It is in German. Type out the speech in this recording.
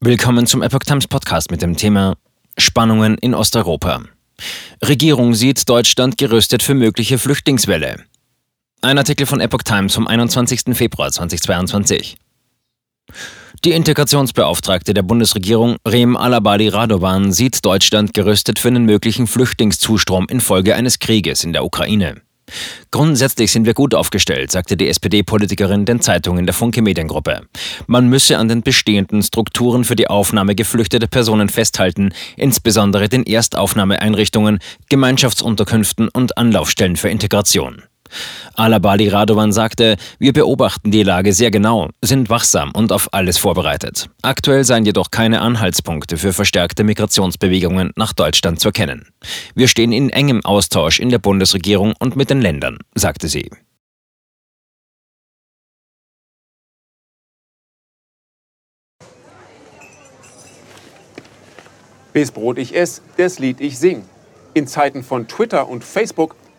Willkommen zum Epoch Times Podcast mit dem Thema Spannungen in Osteuropa. Regierung sieht Deutschland gerüstet für mögliche Flüchtlingswelle. Ein Artikel von Epoch Times vom 21. Februar 2022. Die Integrationsbeauftragte der Bundesregierung, Rem Alabadi Radovan, sieht Deutschland gerüstet für einen möglichen Flüchtlingszustrom infolge eines Krieges in der Ukraine. Grundsätzlich sind wir gut aufgestellt, sagte die SPD-Politikerin den Zeitungen der Funke Mediengruppe. Man müsse an den bestehenden Strukturen für die Aufnahme geflüchteter Personen festhalten, insbesondere den Erstaufnahmeeinrichtungen, Gemeinschaftsunterkünften und Anlaufstellen für Integration. Alabali Radovan sagte, wir beobachten die Lage sehr genau, sind wachsam und auf alles vorbereitet. Aktuell seien jedoch keine Anhaltspunkte für verstärkte Migrationsbewegungen nach Deutschland zu erkennen. Wir stehen in engem Austausch in der Bundesregierung und mit den Ländern, sagte sie. Bis Brot ich ess, das Lied ich sing. In Zeiten von Twitter und Facebook